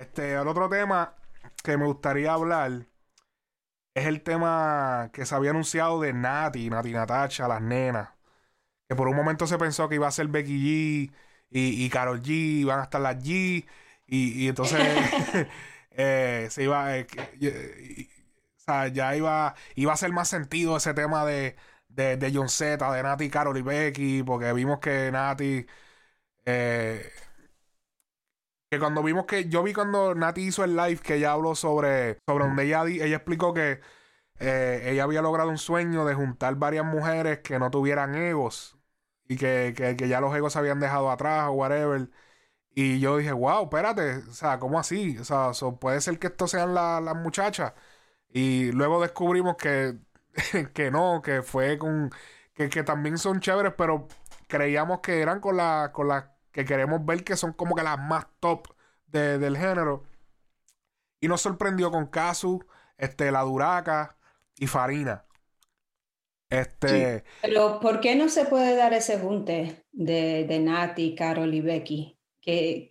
Este, el otro tema que me gustaría hablar es el tema que se había anunciado de Nati, Nati Natacha, las nenas. Que por un momento se pensó que iba a ser Becky G y, y Carol G, iban a estar las G, y, y entonces eh, se iba. eh, y- y- o sea, ya iba, iba a hacer más sentido ese tema de, de, de John Z, de Nati, Carol y Becky, porque vimos que Nati. eh, que cuando vimos que. Yo vi cuando Nati hizo el live que ella habló sobre. Sobre donde ella, ella explicó que eh, ella había logrado un sueño de juntar varias mujeres que no tuvieran egos. Y que, que, que ya los egos se habían dejado atrás o whatever. Y yo dije, wow, espérate, o sea, ¿cómo así? O sea, puede ser que estos sean la- las muchachas. Y luego descubrimos que, que no, que fue con, que, que también son chéveres, pero creíamos que eran con la, con las que queremos ver que son como que las más top de- del género. Y nos sorprendió con Kazu, este, La Duraca y Farina. Este, Pero ¿por qué no se puede dar ese junte de, de Nati, Carol y Becky? ¿Qué,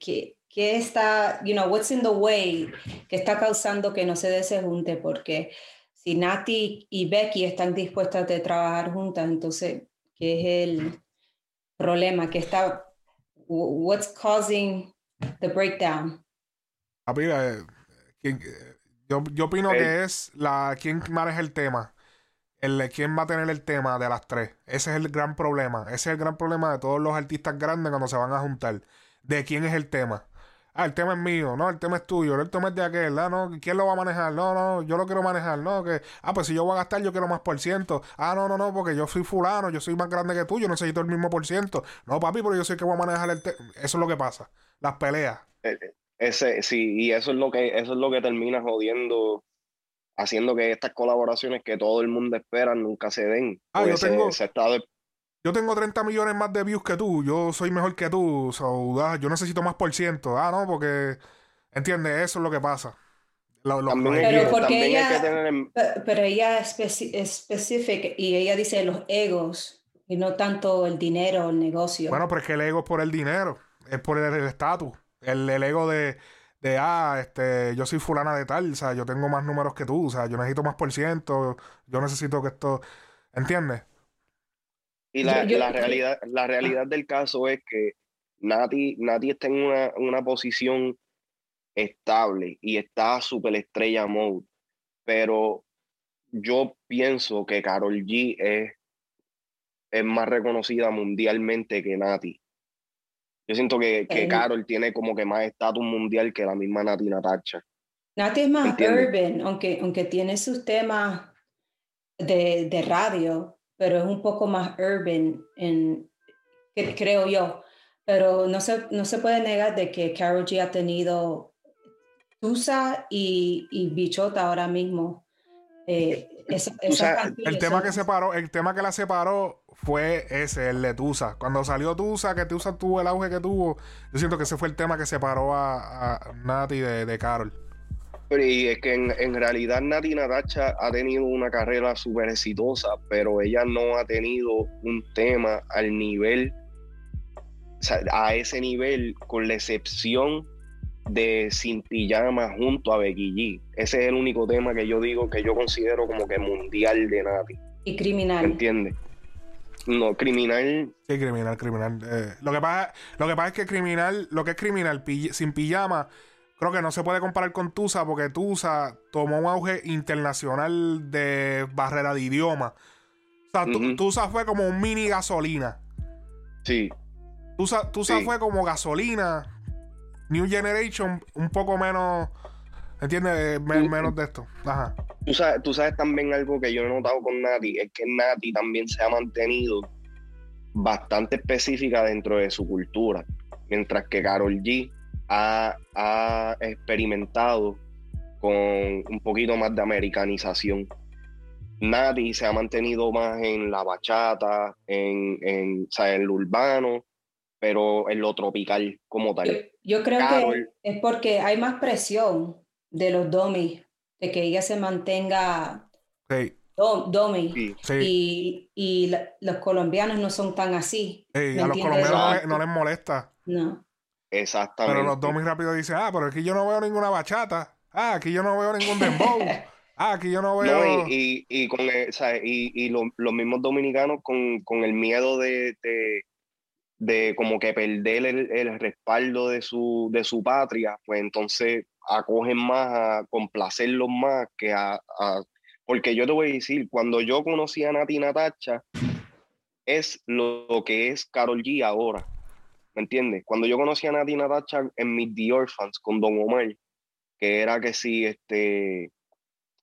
está, you know, what's in the way que está causando que no se dé ese junte? Porque si Nati y Becky están dispuestas de trabajar juntas, entonces, ¿qué es el problema? ¿Qué está, what's causing the breakdown? papi, eh, ¿quién- eh, yo, yo opino Eh. que es la quién maneja el tema. El, quién va a tener el tema de las tres. Ese es el gran problema. Ese es el gran problema de todos los artistas grandes cuando se van a juntar. De quién es el tema. Ah, el tema es mío, no, el tema es tuyo, el tema es de aquel, ah, no, ¿quién lo va a manejar? No, no, yo lo quiero manejar, no, que, ah, pues si yo voy a gastar, yo quiero más por ciento. Ah, no, no, no, porque yo soy fulano, yo soy más grande que tú, yo necesito el mismo por ciento. No, papi, pero yo sé que voy a manejar el tema. Eso es lo que pasa. Las peleas. Eh, Ese, sí, y eso es lo que, eso es lo que termina jodiendo, haciendo que estas colaboraciones que todo el mundo espera nunca se den. Ah, yo tengo- se de- Yo tengo 30 millones más de views que tú. Yo soy mejor que tú. So, ah, yo necesito más por ciento. Ah, no, porque. ¿Entiendes? Eso es lo que pasa. Lo- lo- también Pero que- porque también hay ella- que tener en- Pe- Pero ella es específica y ella dice los egos y no tanto el dinero, el negocio. Bueno, pero es que el ego es por el dinero. Es por el el estatus. El, el ego de, de, ah, este, yo soy fulana de tal. O sea, yo tengo más números que tú. O sea, yo necesito más por ciento. Yo necesito que esto. ¿Entiendes? Y la, Yo- yo- la realidad, la realidad del caso es que Nati, Nati está en una, una posición estable y está super estrella mode. Pero yo pienso que Carol G es, es más reconocida mundialmente que Nati. Yo siento que, que Eh. Carol tiene como que más estatus mundial que la misma Nati Natacha. Nati es más urban, aunque, aunque tiene sus temas de, de radio, pero es un poco más urban, en, que- creo yo. Pero no se, no se puede negar de que Karol G ha tenido Tusa y, y Bichota ahora mismo. Eh, esa- El tema que separó, el tema que la separó fue ese, el de Tusa. Cuando salió Tusa, que Tusa tuvo el auge que tuvo, yo siento que ese fue el tema que separó a, a Nati de, de Carol. Pero y es que en, en realidad Nati Natacha ha tenido una carrera súper exitosa, pero ella no ha tenido un tema al nivel, o sea, a ese nivel, con la excepción de Sin Pijama junto a Becky G. Ese es el único tema que yo digo que yo considero como que mundial de Nati. y ¿Me criminal. entiendes? No, criminal, Sí, criminal, criminal. Eh, lo, que pasa, lo que pasa es que criminal, lo que es criminal pi- sin pijama, creo que no se puede comparar con Tusa porque Tusa tomó un auge internacional de barrera de idioma. O sea. Tusa fue como un mini gasolina. sí. Tusa, Tusa Sí. fue como gasolina. New Generation, un poco menos. ¿Entiendes? Eh, menos de esto. Ajá. Tú sabes, tú sabes también algo que yo he notado con Nati, es que Nati también se ha mantenido bastante específica dentro de su cultura, mientras que Carol G ha, ha experimentado con un poquito más de americanización. Nati se ha mantenido más en la bachata, en, en, o sea, en lo urbano, pero en lo tropical como Yo, tal. yo creo Carol. que es porque hay más presión de los domis, de que ella se mantenga Sí, dom- domi. Sí. sí. Y, y la- los colombianos no son tan así. Sí, ¿me a los colombianos no no les molesta. No. Exactamente. Pero los dos muy rápido dicen, ah, pero aquí yo no veo ninguna bachata. Ah, aquí yo no veo ningún dembow. Ah, aquí yo no veo. No, y, y, y con el- o sea, y, y lo- los mismos dominicanos con, con el miedo de, de, de como que perder el, el respaldo de su, de su patria, pues entonces acogen más a complacerlos más que a, a- Porque yo te voy a decir, cuando yo conocí a Nati Natacha, es lo que es Carol G ahora. ¿Me entiendes? Cuando yo conocí a Nati Natacha en mis The Orphans con Don Omar, que era que sí, este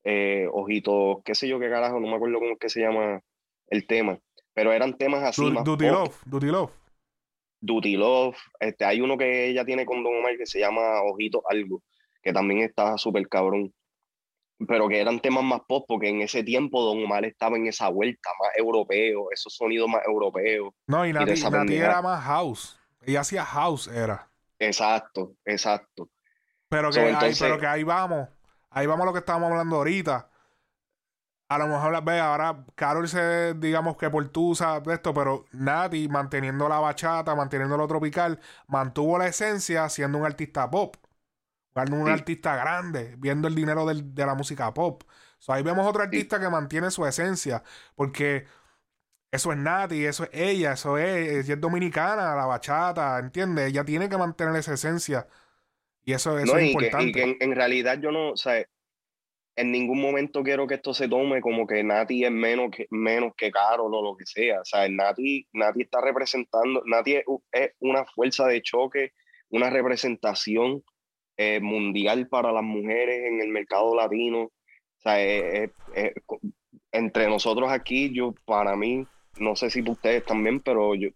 eh, ojitos, qué sé yo qué carajo, no me acuerdo cómo es que se llama el tema, pero eran temas así Du- más Duty pop, Love, Duty Love. Duty Love, este, hay uno que ella tiene con Don Omar que se llama Ojitos Algo, que también está súper cabrón, pero que eran temas más pop, porque en ese tiempo Don Omar estaba en esa vuelta más europeo, esos sonidos más europeos, No, y Nati, esa Nati era más house. Ella hacía house, era. exacto, exacto, Pero que, So, ahí, pero que ahí vamos. Ahí vamos a lo que estábamos hablando ahorita. A lo mejor, ve, ahora Carol se, digamos que por tusa de esto, pero Nati, manteniendo la bachata, manteniendo lo tropical, mantuvo la esencia siendo un artista pop. Siendo un Sí. artista grande, viendo el dinero del- de la música pop. So, ahí vemos otro artista que mantiene su esencia, porque eso es Nati, eso es ella, eso es, ella es dominicana, la bachata, ¿entiendes? Ella tiene que mantener esa esencia. Y eso, eso ¿no? es Y que, importante. y que en, en realidad yo no, o sea, en ningún momento quiero que esto se tome como que Nati es menos que, menos que Carol o lo que sea. O sea, Nati, Nati está representando, Nati es, una fuerza de choque, una representación eh, mundial para las mujeres en el mercado latino. O sea, es- es- entre nosotros aquí, yo, para mí, no sé si ustedes también, pero yo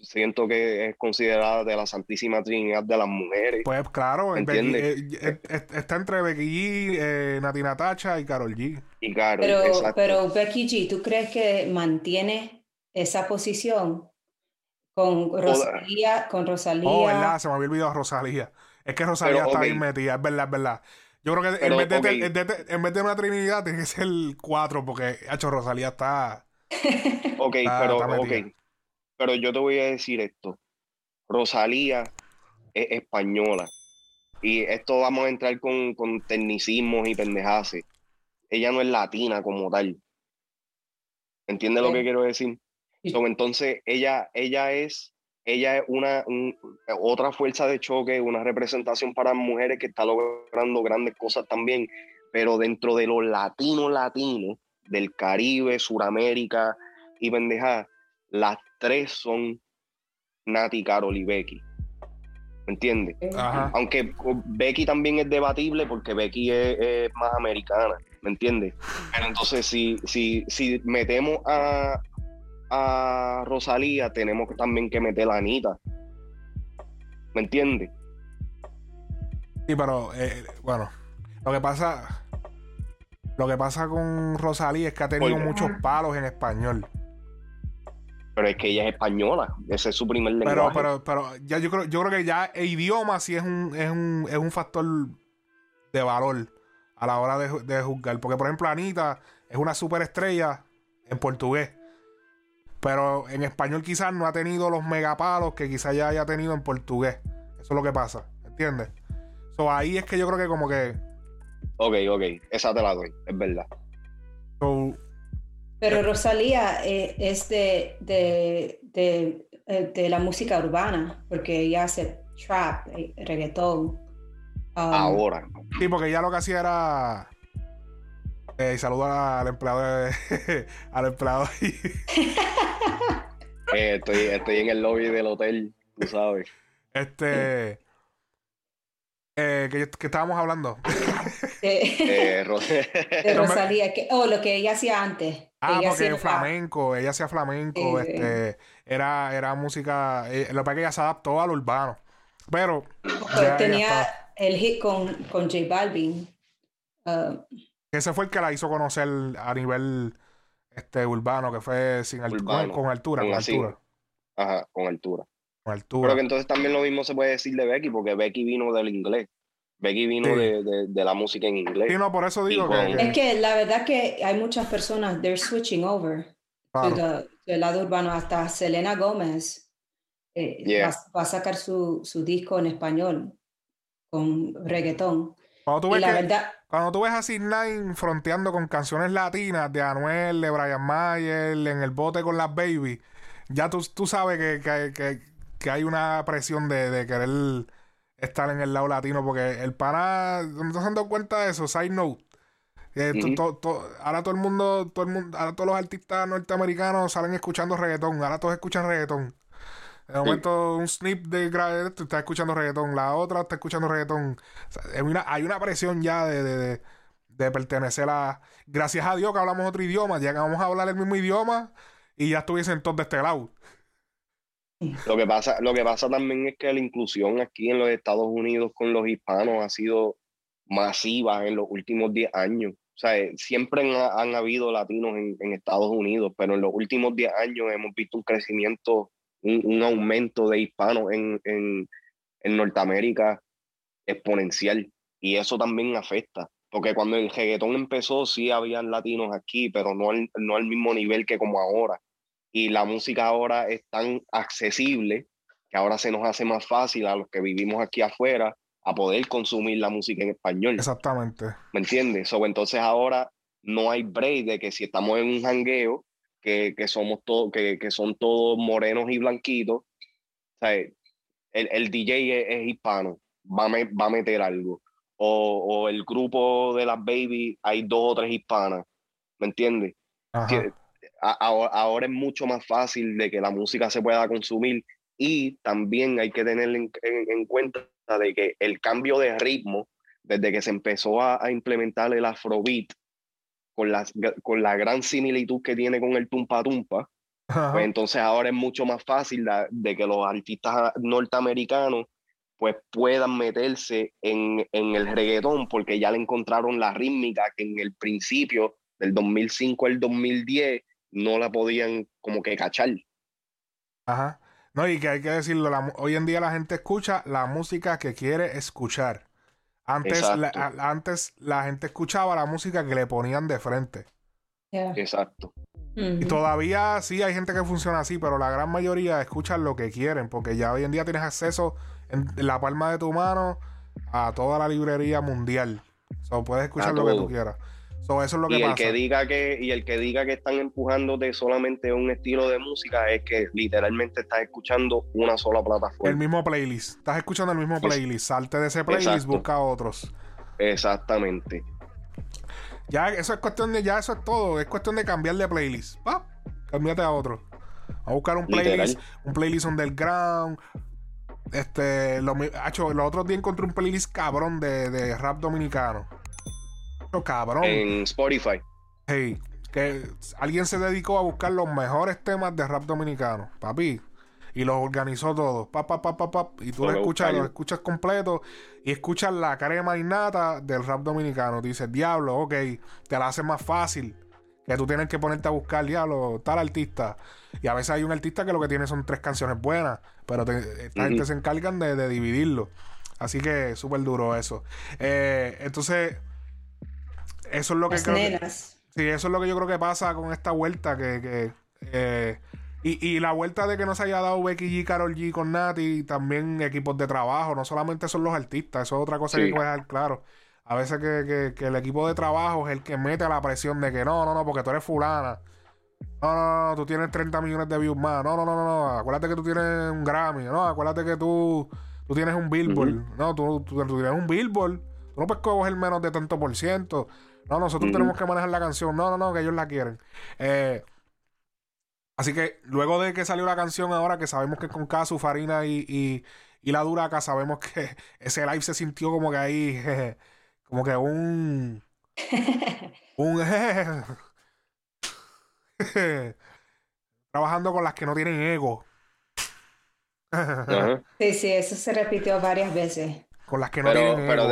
siento que es considerada de la Santísima Trinidad de las mujeres. Pues claro, ¿Me Becky- eh, eh, eh, está entre Becky G, eh, Nati Natacha y Carol G. Y Carol, Pero, exacto. pero Becky G, ¿tú crees que mantiene esa posición con Rosalía, con Rosalía? Oh, ¿verdad? Se me había olvidado Rosalía. Es que Rosalía Pero, está ok. bien metida, es verdad, es verdad. Yo creo que Pero, en, vez de, en, vez de, en vez de una Trinidad tiene que ser el 4, porque, hecho, Rosalía está. Ok, pero, está metida. ok. Pero yo te voy a decir esto. Rosalía es española. Y esto vamos a entrar con, con tecnicismos y pendejaces. Ella no es latina como tal. ¿Entiendes lo que quiero decir? So, entonces, ella, ella es, ella es una, un- otra fuerza de choque, una representación para mujeres que está logrando grandes cosas también, pero dentro de los latinos latinos, del Caribe, Suramérica y pendeja, las tres son Nati, Carol y Becky. ¿Me entiendes? Ajá. Aunque Becky también es debatible porque Becky es, es más americana, ¿me entiendes? Pero entonces si, si, si metemos a, a Rosalía, tenemos también que meter a Anita. ¿Me entiendes? Sí, pero, eh, bueno, lo que pasa. Lo que pasa con Rosalía es que ha tenido muchos palos en español. Pero es que ella es española, ese es su primer Pero, lenguaje. pero, pero ya yo creo, yo creo que ya el idioma sí es un, es un, es un factor de valor a la hora de, de juzgar. Porque, por ejemplo, Anita es una superestrella en portugués. Pero en español quizás no ha tenido los megapalos que quizás ya haya tenido en portugués. Eso es lo que pasa, ¿entiendes? So, ahí es que yo creo que como que... Ok, ok, esa te la doy, es verdad. so, Pero Rosalía eh, es de, de, de, eh, de la música urbana, porque ella hace trap, eh, reggaetón. Um, Ahora, sí, porque ya lo que hacía era... Eh, y saluda al empleado de- al empleado ahí. eh, estoy, estoy en el lobby del hotel, tú sabes. Este. Eh, que, que estábamos hablando. de, Eh, Ro- de Rosalía, que, oh, lo que ella hacía antes. Ah, ella porque hacía- flamenco, ella hacía flamenco, sí. este, era, era música, eh, lo que pasa es que ella se adaptó al urbano. Pero Pues ya tenía el hit con, con J Balvin. Uh, ese fue el que la hizo conocer a nivel este urbano, que fue sin altura, con, altura, con con altura, Ajá, con altura. Altura. Pero que entonces también lo mismo se puede decir de Becky, porque Becky vino del inglés. Becky vino Sí. de, de- de la música en inglés. Sí, no, por eso digo que, es que la verdad que hay muchas personas, they're switching over claro. to the- del lado urbano, hasta Selena Gómez. eh, va, a sacar su, su, disco en español con reggaetón. Cuando tú, ves la verdad, cuando tú ves a Nine fronteando con canciones latinas de Anuel, de Brian Mayer, en el bote con las baby, ya tú, tú sabes que, que, que, hay una presión de, de, querer estar en el lado latino, porque el pana, ¿no has dado cuenta de eso? Side note. ahora todo el mundo, todo el mundo, ahora todos los artistas norteamericanos salen escuchando reggaetón, ahora todos escuchan reggaetón. De momento, un snip de grave tú estás escuchando reggaetón, la otra está escuchando reggaetón. hay una presión ya de, pertenecer a. Gracias a Dios que hablamos otro idioma, ya que vamos a hablar el mismo idioma y ya estuviesen todos de este lado. Lo que, pasa, lo que pasa también es que la inclusión aquí en los Estados Unidos con los hispanos ha sido masiva en los últimos 10 años. O sea, siempre han, habido latinos en, en, Estados Unidos, pero en los últimos 10 años hemos visto un crecimiento un, aumento de hispanos en, en, en, Norteamérica exponencial y eso también afecta. Porque cuando el reggaetón empezó, sí habían latinos aquí, pero no al, no al mismo nivel que como ahora. Y la música ahora es tan accesible que ahora se nos hace más fácil a los que vivimos aquí afuera a poder consumir la música en español. Exactamente. ¿Me entiendes? So, entonces ahora no hay break de que si estamos en un jangueo, que, que somos todos, que, que, son todos morenos y blanquitos. El, el DJ es, hispano, va a, va a meter algo. O, o, el grupo de las baby hay dos o tres hispanas, ¿me entiendes? Ahora, es mucho más fácil de que la música se pueda consumir y también hay que tener en, en, cuenta de que el cambio de ritmo, desde que se empezó a, a implementar el afrobeat, con la, con la gran similitud que tiene con el tumpa tumpa, pues entonces ahora es mucho más fácil de, que los artistas norteamericanos pues puedan meterse en, en, el reggaetón porque ya le encontraron la rítmica que en el principio del 2005 al 2010 no la podían como que cachar. Ajá. No, y que hay que decirlo, hoy en día la gente escucha la música que quiere escuchar. Antes la, antes la gente escuchaba la música que le ponían de frente. Exacto. Y todavía sí hay gente que funciona así, pero la gran mayoría escuchan lo que quieren, porque ya hoy en día tienes acceso en la palma de tu mano a toda la librería mundial. O puedes escuchar lo que tú quieras eso es lo que y el que diga que y el que diga que están empujándote solamente un estilo de música es que literalmente estás escuchando una sola plataforma. El mismo playlist. Estás escuchando el mismo playlist. Salte de ese playlist, busca otros. Exactamente. Ya eso es cuestión de ya eso es todo, es cuestión de cambiar de playlist. ¿Va? Cámbiate a otro. A buscar un playlist, un playlist underground. Este, lo, hecho, los otros días encontré un playlist cabrón de, de rap dominicano cabrón. En Spotify. Hey, que alguien se dedicó a buscar los mejores temas de rap dominicano, papi. Y los organizó todos. Pa, pa, pa, pa, y tú lo escuchas, lo escuchas completo y escuchas la crema innata del rap dominicano. dices, diablo, ok, te la hace más fácil. Que tú tienes que ponerte a buscar, diablo, tal artista. Y a veces hay un artista que lo que tiene son tres canciones buenas, pero esta gente se encargan de, dividirlo. Así que súper duro eso. Eh, entonces, eso es lo que creo sí, eso es lo que yo creo que pasa con esta vuelta que, eh, y, la vuelta de que no se haya dado Becky G, Carol G con Nati, también equipos de trabajo, no solamente son los artistas, eso es otra cosa que hay que dejar claro. A veces que, el equipo de trabajo es el que mete la presión de que no, no, no, porque tú eres fulana. No, no, no, tú tienes 30 millones de views más. No, no, no, no, acuérdate que tú tienes un Grammy. No, acuérdate que tú, tú tienes un Billboard. No, tú, tú, tú, tienes un Billboard. Tú no puedes coger menos de tanto por ciento. No, nosotros tenemos que manejar la canción. No, no, no, que ellos la quieren. Eh, así que luego de que salió la canción ahora, que sabemos que con Casu, Farina y, y, y, la Duraca, sabemos que ese live se sintió como que ahí, como que un... un... trabajando con las que no tienen ego. sí, sí, eso se repitió varias veces. Con las que no tienen ego.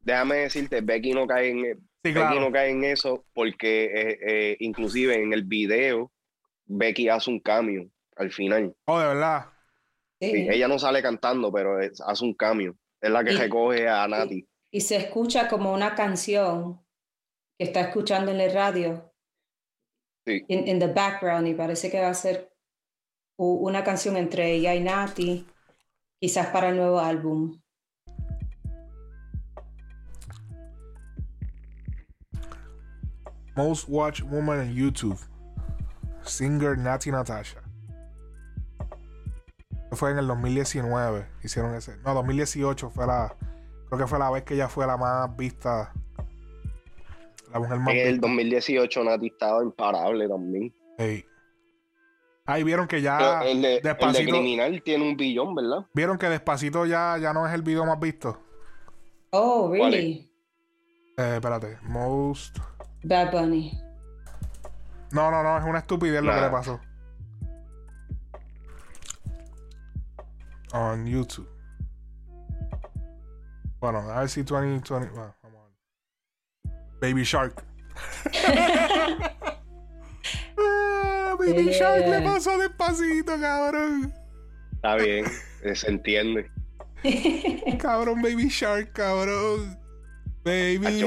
déjame decirte, Becky no cae en, Becky no cae en eso porque eh, eh, inclusive en el video Becky hace un cambio al final. Oh, de verdad. ella no sale cantando, pero hace un cambio. Es la que recoge a Nati. Y, se escucha como una canción que está escuchando en el radio. Sí. En the background y parece que va a ser una canción entre ella y Nati, quizás para el nuevo álbum. Most Watched Woman en YouTube. Singer Nati Natasha. Fue en el 2019. Hicieron ese. No, 2018 fue la. Creo que fue la vez que ella fue la más vista. La mujer más En el 2018 Nati estaba imparable también. Ahí vieron que ya. El de, Despacito, Criminal tiene un billón, ¿verdad? Vieron que Despacito ya, ya no es el video más visto. Oh, really? Eh, espérate. Most. Bad Bunny. No, no, no, es una estupidez lo que le pasó. On YouTube. Bueno, a ver si 2020. Bueno, vamos a ver. Baby Shark. Ah, Baby Shark le pasó despacito, cabrón. Está bien, se entiende. cabrón, Baby Shark, cabrón. Baby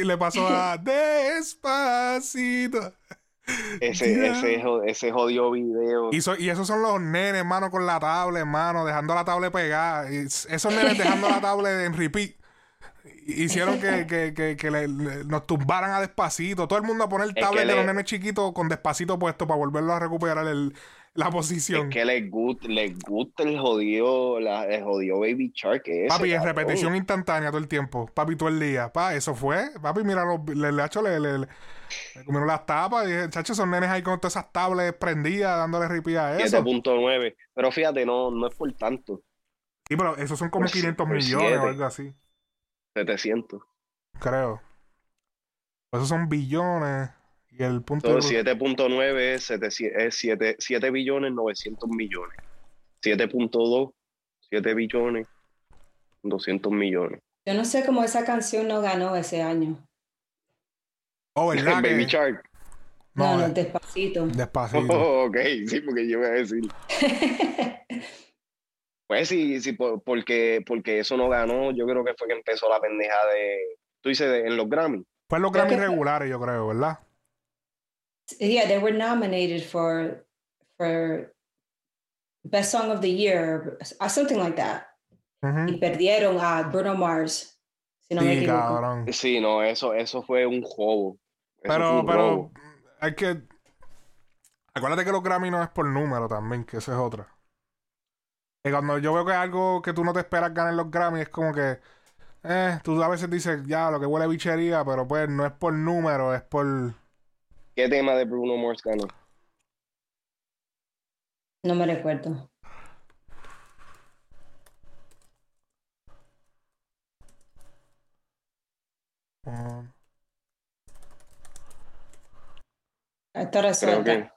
y le pasó a Despacito. Ese, ese, ese jodido video. Y, y, esos son los nenes, hermano, con la tablet, hermano, dejando la tablet pegada. Y esos nenes dejando la tablet en repeat. Hicieron que, que, que, nos tumbaran a despacito. Todo el mundo a poner el tablet de los nenes chiquitos con despacito puesto para volverlo a recuperar el, la posición. Es que les gusta, les gusta el jodido, la, el jodido Baby Shark. Ese, papi, en repetición instantánea todo el tiempo. Papi, todo el día. Pa, eso fue. Papi, mira, le, le, hecho, le, le, le, comieron las tapas. Y chacho, son nenes ahí con todas esas tablets prendidas, dándole ripia a eso. 7.9. Pero fíjate, no, no es por tanto. Sí, pero esos son como 500 millones o algo así. 700. Creo. Esos son billones. Y el punto 7.9 es, 7, 7, billones 900 millones. 7.2, 7 billones 200 millones. Yo no sé cómo esa canción no ganó ese año. Oh, el Baby Shark. No, no, despacito. Despacito. Oh, ok, sí, porque yo iba a decir. pues sí, sí, porque, porque eso no ganó. Yo creo que fue que empezó la pendeja de. Tú dices en los Grammy. Fue en los Grammy regulares, yo creo, ¿verdad? Yeah, they were nominated for for best song of the year, or something like that. Y perdieron a Bruno Mars. Si no sí, me equivoco. Sí, no, eso, eso fue un juego. pero, pero hay que. Acuérdate que los Grammy no es por número también, que eso es otra. Y cuando yo veo que algo que tú no te esperas ganar los Grammy, es como que. Eh, tú a veces dices, ya, lo que huele a bichería, pero pues no es por número, es por ¿Qué tema de Bruno Mars ganó? No me recuerdo. Um, Esto resulta.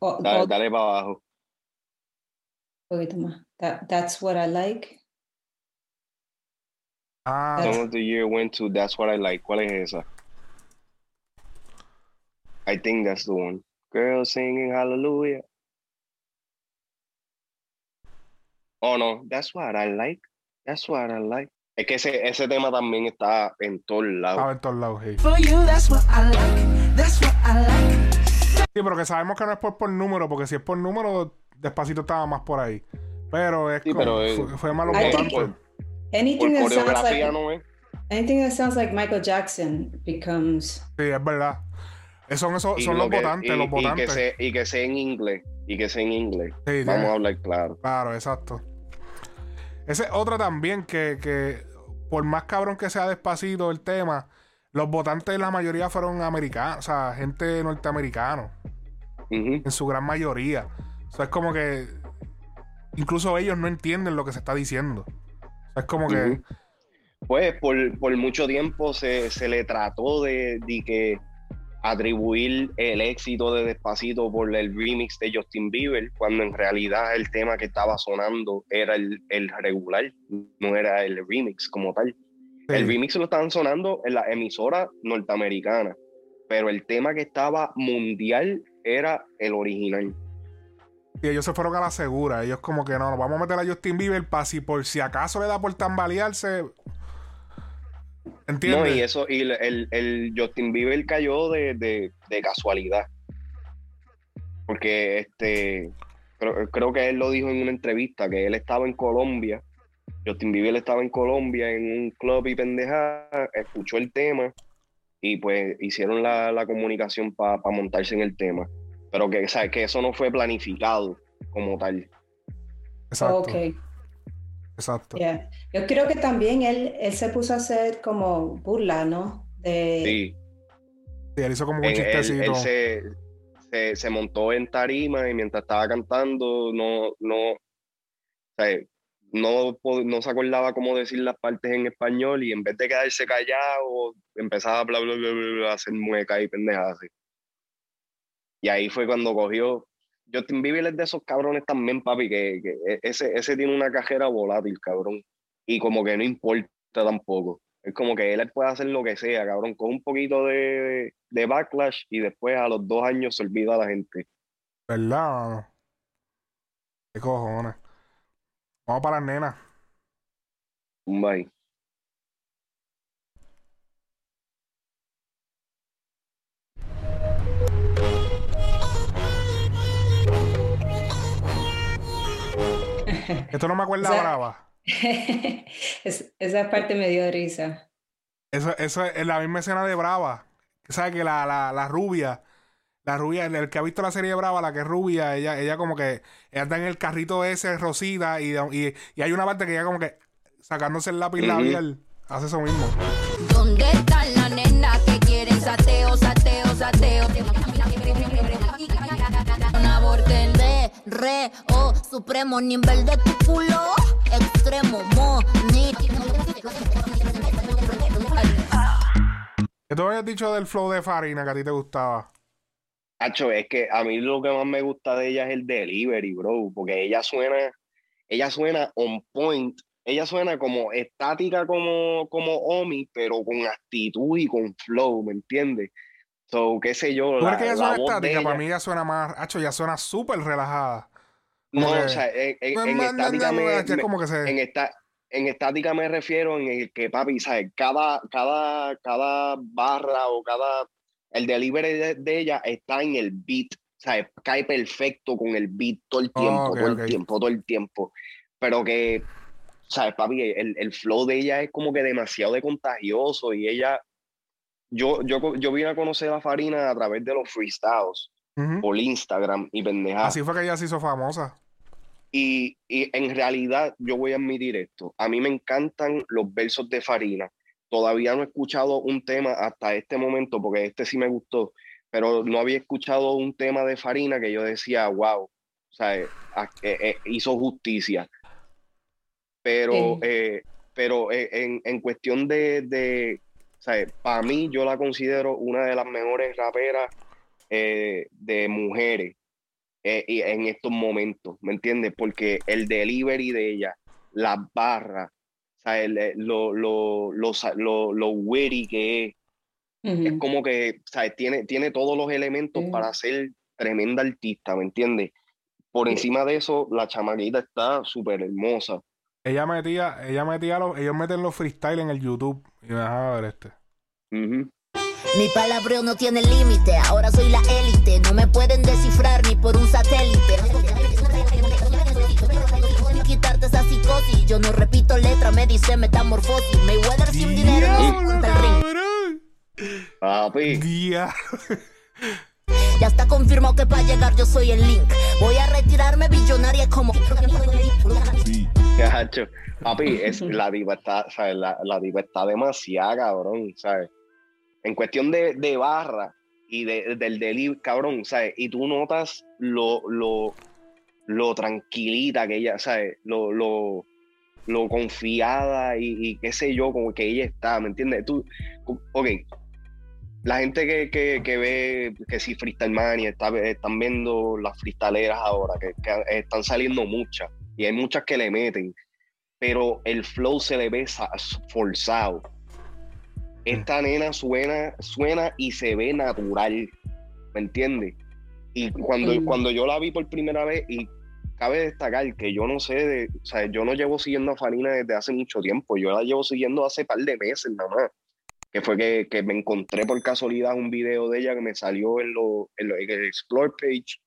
Oh, dale, dale, para abajo. Un poquito más. That, that's what I like. Ah. Song of the year went to That's what I like. ¿Cuál es esa? I think that's the one. Girl singing hallelujah. Oh no, that's what I like. That's what I like. Es que ese, ese tema también está en todos lados. Estaba en todos lados, sí. Sí, pero que sabemos que no es por, por número, porque si es por número, despacito estaba más por ahí. Pero es sí, como, pero, fue, fue malo por, anything por that sounds like, no es. Anything that sounds like Michael Jackson becomes. Sí, es verdad. Son, son los votantes, los votantes. Y que, sea, y que sea en inglés. Y que sea en inglés. Vamos a hablar claro. Claro, exacto. Esa es otra también que, que, por más cabrón que sea despacito el tema, los votantes la mayoría fueron americanos, o sea, gente norteamericana. En su gran mayoría. O sea, es como que incluso ellos no entienden lo que se está diciendo. O sea, es como que... Pues por, por mucho tiempo se, se le trató de, de que atribuir el éxito de Despacito por el remix de Justin Bieber, cuando en realidad el tema que estaba sonando era el, regular, no era el remix como tal. El remix lo estaban sonando en la emisora norteamericana, pero el tema que estaba mundial era el original. Y ellos se fueron a la segura. Ellos como que no, nos vamos a meter a Justin Bieber para si por si acaso le da por tambalearse, no, y eso, y el, Justin Bieber cayó de, casualidad. Porque este, creo, creo que él lo dijo en una entrevista, que él estaba en Colombia, Justin Bieber estaba en Colombia en un club y pendeja, escuchó el tema y pues hicieron la, la comunicación para montarse en el tema. Pero que, ¿sabes? que eso no fue planificado como tal. Exacto. Ok. Exacto. Yeah. Yo creo que también él, él se puso a hacer como burla, ¿no? De, Sí. Sí, él hizo como un Él, él- chistecito. él se, se, se montó en tarima y mientras estaba cantando no, no, o sea, no, no se acordaba cómo decir las partes en español y en vez de quedarse callado, empezaba a bla, bla, bla, bla, hacer muecas y pendejadas así. Y ahí fue cuando cogió. Justin Bieber es de esos cabrones también, papi, que, que e- ese, ese tiene una cajera volátil, cabrón. Y como que no importa tampoco. Es como que él puede hacer lo que sea, cabrón, con un poquito de, de backlash y después a los dos años se olvida la gente. ¿Verdad? mano? ¿Qué cojones? Vamos para las nenas. Bye. Esto no me acuerda O sea- brava. Es- esa parte me dio risa. Eso, eso es la misma escena de Brava. ¿Sabes que la, la, la rubia, la rubia, el, el que ha visto la serie de Brava, la que es rubia, ella, ella como que ella anda en el carrito ese rosita y, y, y hay una parte que ella como que sacándose el lápiz labial hace eso mismo. ¿Dónde están las nenas que quieren sateo, sateo, sateo? Un aborten de re o supremo nivel de tu culo extremo ¿Qué tú habías dicho del flow de Farina que a ti te gustaba? Hacho, es que a mí lo que más me gusta de ella es el delivery, bro, porque ella suena, ella suena on point, ella suena como estática como, como Omi, pero con actitud y con flow, ¿me entiendes? So, qué sé yo, ¿Tú la, crees que ella la suena voz de estática? Para mí ella suena más... Hacho, ella suena súper relajada. No, que- o sea, en, estática me- en esta, en estática me refiero en el que, papi, ¿sabes? Cada, cada, cada barra o cada, el delivery de, de ella está en el beat, ¿sabes? Cae perfecto con el beat todo el Oh, tiempo, todo el tiempo, todo el tiempo. Pero que, ¿sabes, papi? El, el flow de ella es como que demasiado de contagioso y ella, yo, yo, yo vine a conocer a Farina a través de los freestyles Ujú. por Instagram y pendejadas. Así fue que ella se hizo famosa. Y, y en realidad, yo voy a admitir esto. A mí me encantan los versos de Farina. Todavía no he escuchado un tema hasta este momento, porque este sí me gustó, pero no había escuchado un tema de Farina que yo decía, wow, o sea, eh, eh, eh, hizo justicia. Pero, eh, pero en, en cuestión de, de para mí yo la considero una de las mejores raperas de mujeres eh, y en estos momentos, ¿me entiendes? Porque el delivery de ella, las barras, o sea, el- el- lo, lo, lo, lo, lo witty que es, es como que, ¿sabes? Tiene, tiene todos los elementos para ser tremenda artista, ¿me entiendes? Por encima de eso, la chamaquita está súper hermosa. Ella metía, ella metía los, ellos meten los freestyle en el YouTube. Y me dejaba ver este. Ujú. Mi palabreo no tiene límite, ahora soy la élite, no me pueden descifrar ni por un satélite. Ni quitarte esa psicosis, yo no repito letra, me dice metamorfosis. Mayweather sin dinero no se monta el ring. cabrón! Papi. Ya está confirmado que para llegar yo soy el link. Voy a retirarme billonaria como. Papi, es, la diva está, ¿sabes? La, la diva está demasiado, cabrón, ¿sabes? En cuestión de, de barra y de, del delivery, cabrón, ¿sabes? Y tú notas lo, lo, lo tranquilita que ella, ¿sabes? Lo, lo, lo confiada y, y qué sé yo, como que ella está, ¿me entiendes? Tú, ok, la gente que, que, ve que si Freestyle Mania está, están viendo las freestaleras ahora, que, que están saliendo muchas, y hay muchas que le meten, pero el flow se le ve forzado. Esta nena suena, suena y se ve natural, ¿me entiendes? Y cuando, Mm. cuando yo la vi por primera vez, y cabe destacar que yo no sé, de, o sea, yo no llevo siguiendo a Farina desde hace mucho tiempo, yo la llevo siguiendo hace par de meses nada más, que fue que, que me encontré por casualidad un video de ella que me salió en, lo, en, lo- en el Explore page,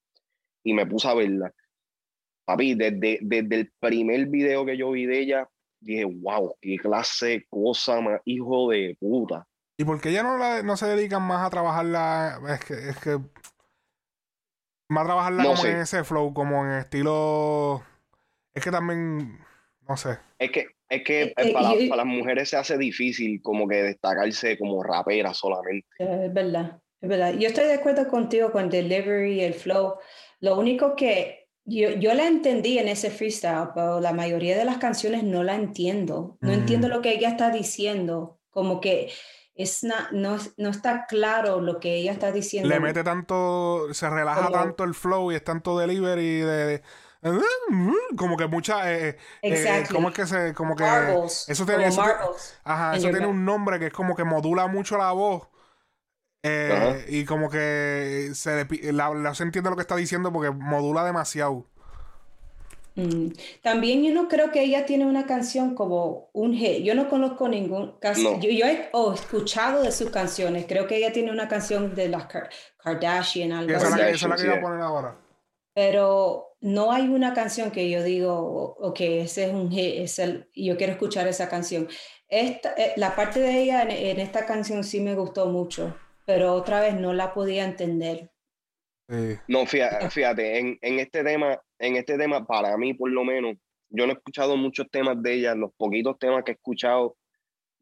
y me puse a verla. Papi, desde, desde el primer video que yo vi de ella, dije, wow, qué clase de cosa más hijo de puta. ¿Y por qué ya no, la- no se dedican más a trabajarla? Es que, es que más a trabajarla No como sé. en ese flow, como en estilo. Es que también, no sé. Es que, es que Eh, eh, eh, para, para las mujeres se hace difícil como que destacarse como rapera solamente. Eh, Es verdad, es verdad. Yo estoy de acuerdo contigo con delivery, el flow. Lo único que yo, yo la entendí en ese freestyle, pero la mayoría de las canciones no la entiendo. No Mm. entiendo lo que ella está diciendo. Como que es na- no, no está claro lo que ella está diciendo. Le mete tanto, se relaja Como- tanto el flow y es tanto delivery de. como que mucha. eh, eh, Exactly. ¿Cómo es que se.? Como que. Marbles, Eso tiene, como eso tiene- ajá, eso tiene un nombre que es como que modula mucho la voz. Eh, y como que se le la, la se entiende lo que está diciendo porque modula demasiado. Mm. También yo no creo que ella tiene una canción como un hit. Yo no conozco ningún caso. No. Yo, yo he oh, escuchado de sus canciones. Creo que ella tiene una canción de las Kar- Kardashian, algo esa, es la, así. esa es la que iba a poner ahora. Pero no hay una canción que yo digo, ok, ese es un hit, es el, y yo quiero escuchar esa canción. Esta, eh, la parte de ella en, en esta canción sí me gustó mucho, pero otra vez no la podía entender. Sí. No, fíjate, fíjate en, en este tema, en este tema, para mí por lo menos, yo no he escuchado muchos temas de ella, los poquitos temas que he escuchado,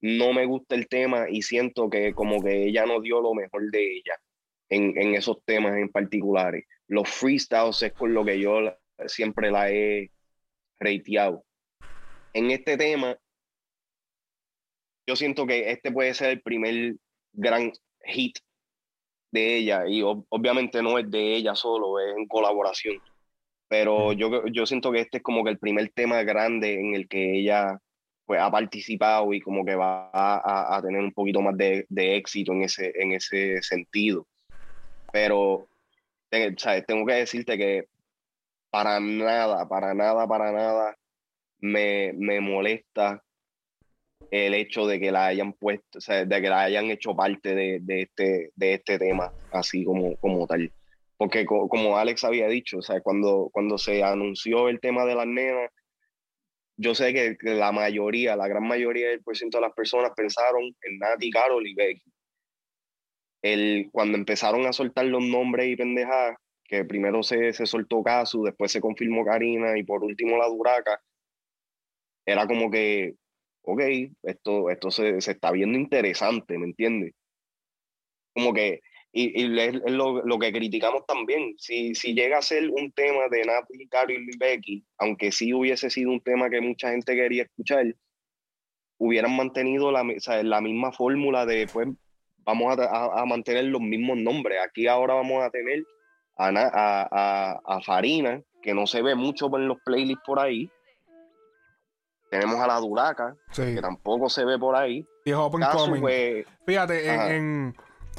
no me gusta el tema y siento que como que ella no dio lo mejor de ella en, en esos temas en particulares. Los freestyles es con lo que yo la- siempre la he reiteado. En este tema, yo siento que este puede ser el primer gran hit de ella y ob- obviamente no es de ella solo, es en colaboración. Pero yo, yo siento que este es como que el primer tema grande en el que ella pues, ha participado y como que va a, a- tener un poquito más de, de éxito en ese, en ese sentido. Pero ¿sabes? tengo que decirte que para nada, para nada, para nada me, me molesta el hecho de que la hayan puesto, o sea, de que la hayan hecho parte de, de este, de este tema, así como, como tal. Porque co- como Alex había dicho, o sea, cuando, cuando se anunció el tema de las nenas, yo sé que, que la mayoría, la gran mayoría del por ciento de las personas pensaron en Nati, Carol y Becky. El, cuando empezaron a soltar los nombres y pendejadas, que primero se, se soltó Casu, después se confirmó Karina y por último la Duraca, era como que, ok, esto, esto se, se está viendo interesante, ¿me entiendes? Como que, y, y es lo, lo que criticamos también, si, si llega a ser un tema de Nati, Carol y Becky, aunque sí hubiese sido un tema que mucha gente quería escuchar, hubieran mantenido la, o sea, la misma fórmula de, pues, vamos a, a- a mantener los mismos nombres. Aquí ahora vamos a tener a, a Farina, que no se ve mucho en los playlists por ahí. Tenemos a la Duraca, Sí. que tampoco se ve por ahí. Y es open Casu, coming. pues, Fíjate, en,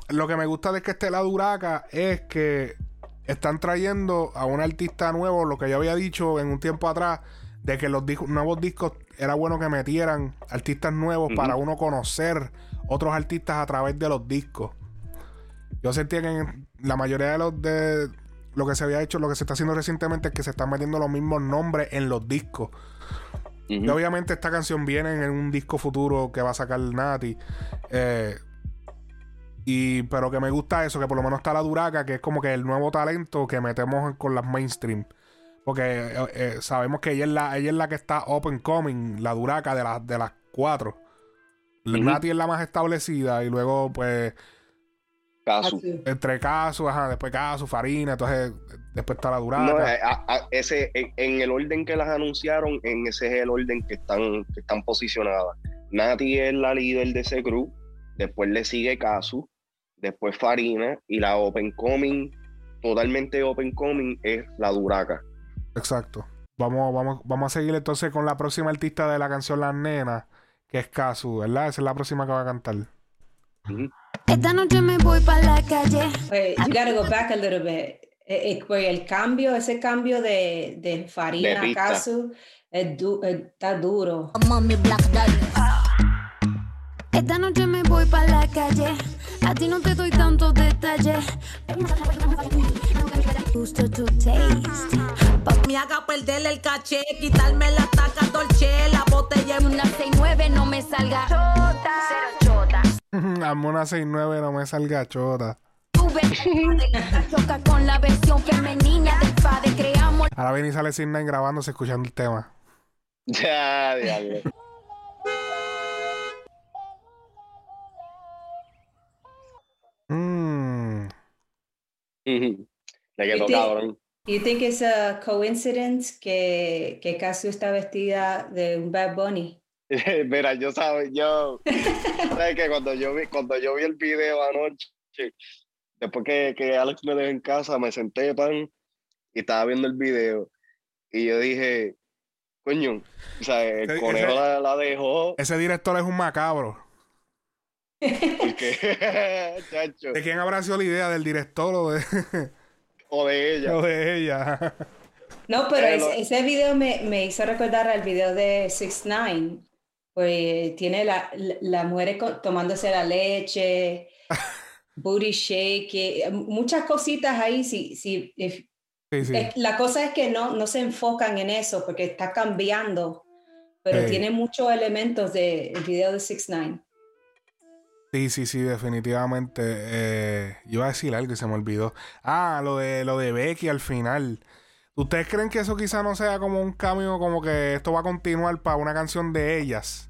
lo que me gusta de que esté la Duraca es que están trayendo a un artista nuevo, lo que yo había dicho en un tiempo atrás, de que los discos- nuevos discos era bueno que metieran artistas nuevos para uno conocer otros artistas a través de los discos. Yo sentía que en la mayoría de los de lo que se había hecho, lo que se está haciendo recientemente es que se están metiendo los mismos nombres en los discos. Y obviamente esta canción viene en un disco futuro que va a sacar Nati. Eh, y, pero que me gusta eso, que por lo menos está la Duraca, que es como que el nuevo talento que metemos con las mainstream. Porque eh, eh, sabemos que ella es, la, ella es la que está open coming, la Duraca de, las de las cuatro. Ujú. Nati es la más establecida y luego pues Casu. Entre Casu, ajá, después Casu, Farina, entonces después está la Duraca. No, eh, a- a- ese, en, el orden que las anunciaron, en ese es el orden que están, que están posicionadas. Nati es la líder de ese crew, después le sigue Casu, después Farina y la Open Coming, totalmente Open Coming, es la Duraca. Exacto. Vamos, vamos, vamos a seguir entonces con la próxima artista de la canción Las Nenas, que es Casu, ¿verdad? Esa es la próxima que va a cantar. Ujú. Esta noche me voy para la calle. Wait, you gotta go back a little bit. Eh, eh, porque el cambio, ese cambio de, de Farina a pista. Casu es du- está duro. Esta noche me voy para la calle. A ti no te doy tantos detalles. Gusto tu taste. Me haga perder el caché, quitarme la taca dolce, la botella en Una 69 no me salga. Una 6-9, no me salga chota. Tuve choca con la versión femenina del padre. Creamos Ahora viene y sale Nine grabándose, escuchando el tema. Ya, diablo. Mmm. Le quedó ¿Viste? cabrón. You think it's a coincidence que, que Casio está vestida de un Bad Bunny? Mira, yo sabes, yo, sabes que cuando yo vi, cuando yo vi el video anoche, después que, que Alex me dejó en casa, me senté pan y estaba viendo el video y yo dije, coño, o sea, el Ese- conejo ese- la, la dejó Ese director es un macabro. porque, chacho, ¿De quién habrá sido la idea? ¿Del director o de, o de ella. o de ella? No, pero Eh, es- lo- ese video me, me hizo recordar al video de 6 9 pues tiene la, la, la mujer tomándose la leche, booty shake, muchas cositas ahí. Si, si, if- Sí, sí. la cosa es que no, no se enfocan en eso porque está cambiando, pero tiene muchos elementos del video de 6 9 Sí, sí, sí, definitivamente. Eh, iba a decir algo y se me olvidó. Ah, lo de lo de Becky al final. ¿Ustedes creen que eso quizá no sea como un cambio, como que esto va a continuar para una canción de ellas?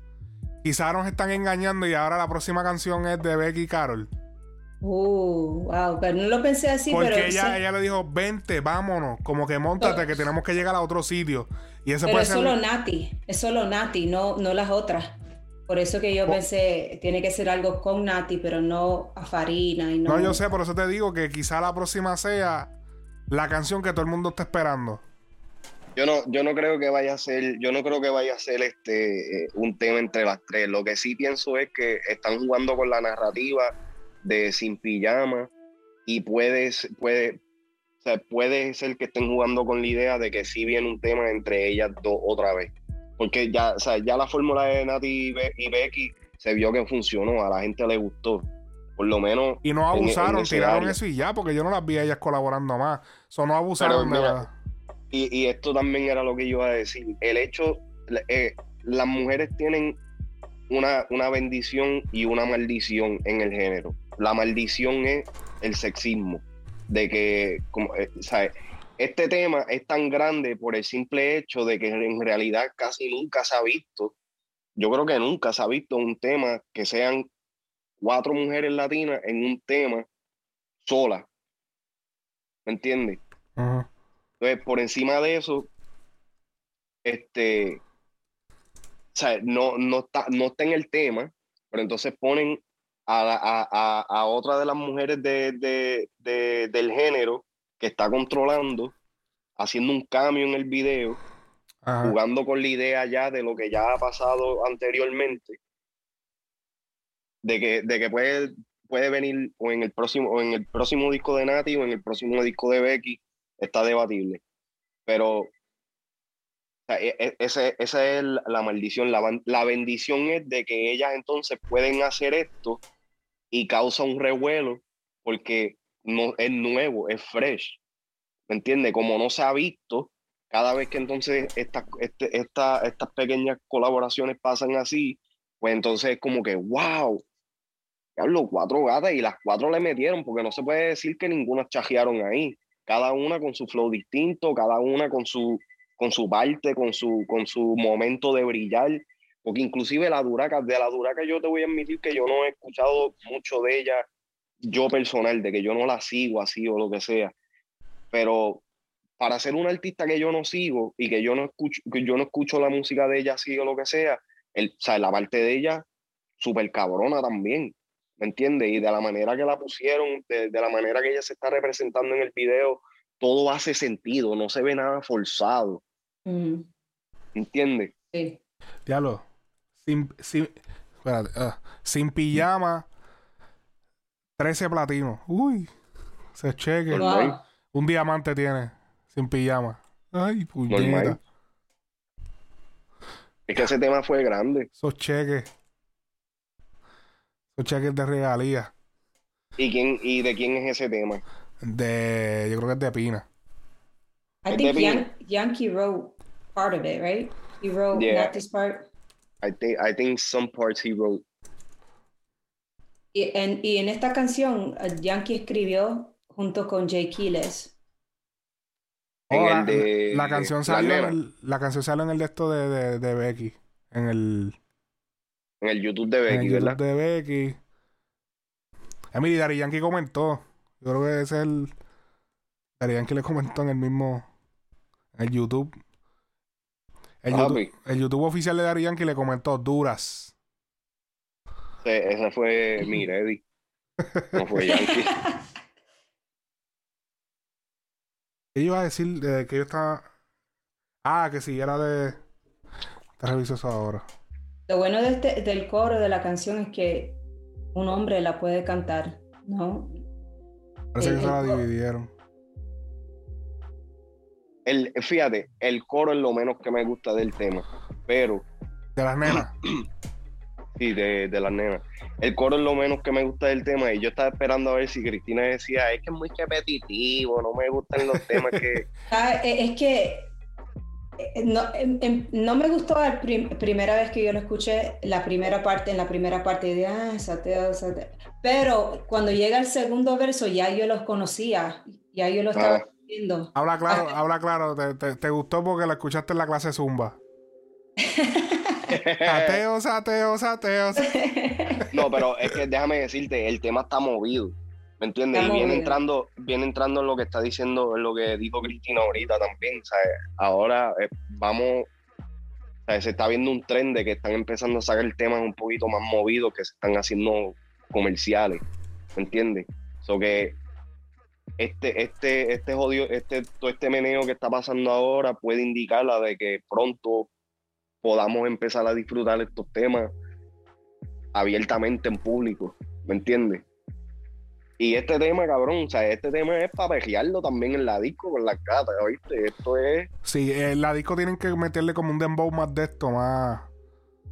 Quizá nos están engañando y ahora la próxima canción es de Becky Carol. Uh, wow, pero no lo pensé así, Porque pero, ella, sí, ella le dijo, vente, vámonos, como que montate, que tenemos que llegar a otro sitio. Y ese pero puede es ser... solo Nati, es solo Nati, no, no las otras. Por eso que yo Oh. pensé, tiene que ser algo con Nati, pero no a Farina y no. No, yo sé, por eso te digo que quizá la próxima sea la canción que todo el mundo está esperando. Yo no, yo no creo que vaya a ser, yo no creo que vaya a ser este eh, un tema entre las tres. Lo que sí pienso es que están jugando con la narrativa de sin pijama y puede, o sea, puede ser que estén jugando con la idea de que sí viene un tema entre ellas dos otra vez. Porque ya, o sea, ya la fórmula de Nati y, Be- y Becky se vio que funcionó, a la gente le gustó. Por lo menos. Y no en- en abusaron, tiraron eso y ya, porque yo no las vi a ellas colaborando más. Eso no abusaron de mira. Y, y esto también era lo que yo iba a decir. El hecho, eh, las mujeres tienen una, una bendición y una maldición en el género. La maldición es el sexismo, de que, como, eh, ¿sabes? Este tema es tan grande por el simple hecho de que en realidad casi nunca se ha visto, yo creo que nunca se ha visto un tema que sean cuatro mujeres latinas en un tema sola. ¿Me entiendes? Entonces, por encima de eso, este, o sea, no, no, está, no está en el tema, pero entonces ponen a, a, a, a otra de las mujeres de, de- de- del género que está controlando, haciendo un cambio en el video, Ajá. jugando con la idea ya de lo que ya ha pasado anteriormente, de que, de que puede, puede venir o en el próximo, o en el próximo disco de Nati o en el próximo disco de Becky, está debatible. Pero o e- e- esa es la maldición. La, la bendición es de que ellas entonces pueden hacer esto y causa un revuelo porque no es nuevo, es fresh. ¿Me entiendes? Como no se ha visto, cada vez que entonces estas este- esta- estas pequeñas colaboraciones pasan así, pues entonces es como que, wow, los cuatro gatas y las cuatro le metieron, porque no se puede decir que ninguna chajearon ahí. Cada una con su flow distinto, cada una con su, con su parte, con su, con su momento de brillar. Porque inclusive la Duraca, de la Duraca yo te voy a admitir que yo no he escuchado mucho de ella, yo personal, de que yo no la sigo así o lo que sea. Pero para ser un artista que yo no sigo y que yo no escucho, yo no escucho la música de ella así o lo que sea, el, o sea, la parte de ella, súper cabrona también. ¿Me entiendes? Y de la manera que la pusieron, de, de la manera que ella se está representando en el video, todo hace sentido, no se ve nada forzado. Mm, ¿Entiendes? sí. Diablo. Sin, sin, espérate, ah. sin pijama, 13 platinos. Uy, se cheque. Wow. Un diamante tiene, sin pijama. Ay, puñeta. Es que ese tema fue grande. Esos cheques. Esos cheques de regalía. ¿Y, quién, ¿Y de quién es ese tema? De. Yo creo que es de Pina. I think Yan- Yankee wrote part of it, right? He wrote Yeah. not this part. I think, I think some parts he wrote. Y en, y en esta canción, eh, Yankee escribió junto con Jay Quiles. En Oh, la, la canción La salió en Nena. el, la canción salió en el de esto de, de, de Becky. En el, En el YouTube de en Becky, el YouTube ¿verdad? de Becky. Emily Dari Yankee comentó. Yo creo que ese es el. Dari Yankee le comentó en el mismo. En el YouTube. El, Papi. YouTube, el YouTube oficial de Dari Yankee le comentó duras. Ese, ese fue mi Eddie. No fue Yankee. ¿Qué iba a decir de que yo estaba. Ah, que sí, era de. Te reviso eso ahora. Lo bueno de este, del coro de la canción es que un hombre la puede cantar, ¿no? Parece El- que se la dividieron. El, fíjate, el coro es lo menos que me gusta del tema. Pero, De las nenas. sí, de, de las nenas. El coro es lo menos que me gusta del tema. Y yo estaba esperando a ver si Cristina decía, es que es muy repetitivo, no me gustan los temas que. Ah, eh, es que no, em- em- no me gustó la prim- primera vez que yo lo escuché, la primera parte, en la primera parte, de, ah, sateo, sateo". Pero cuando llega el segundo verso, ya yo los conocía, ya yo lo estaba Ah. viendo. Habla claro, habla claro. Te, te- te gustó porque la escuchaste en la clase Zumba. Ateos, ateos, ateos. No, pero es que déjame decirte, el tema está movido. ¿Me entiendes? Y viene entrando, viene entrando en lo que está diciendo, en lo que dijo Cristina ahorita también. ¿sabes? Ahora eh, vamos, ¿sabes? se está viendo un tren de que están empezando a sacar temas un poquito más movidos, que se están haciendo comerciales. ¿Me entiendes? So que este, este, este jodido, este, todo este meneo que está pasando ahora puede indicar la de que pronto podamos empezar a disfrutar estos temas abiertamente en público, ¿me entiendes? Y este tema, cabrón, o sea, este tema es para pejearlo también en la disco con las gatas, ¿oíste? Esto es Sí, en la disco tienen que meterle como un dembow más de esto, más,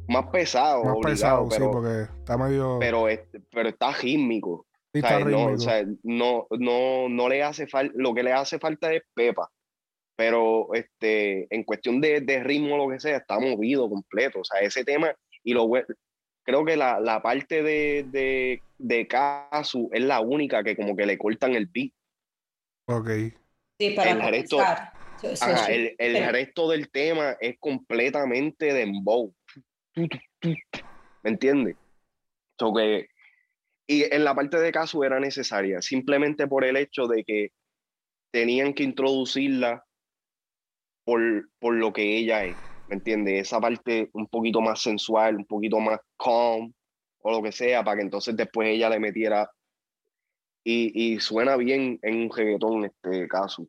más pesado, más obligado, pesado, sí, porque está medio. pero, es- pero está rítmico. sí, O está sea, no, rítmico. o sea, no, no, no le hace falta, lo que le hace falta es pepa. Pero este, en cuestión de, de ritmo o lo que sea, está movido completo. O sea, ese tema, y lo creo que la, la parte de, de, de Casu es la única que como que le cortan el beat. Ok. Sí, para el resto- Ajá, el, el pero- resto del tema es completamente dembow. ¿Me entiendes? So que- y en la parte de Casu era necesaria, simplemente por el hecho de que tenían que introducirla por, por lo que ella es. ¿Me entiendes? Esa parte un poquito más sensual, un poquito más calm o lo que sea, para que entonces después ella le metiera. Y, y suena bien en un reggaetón este caso.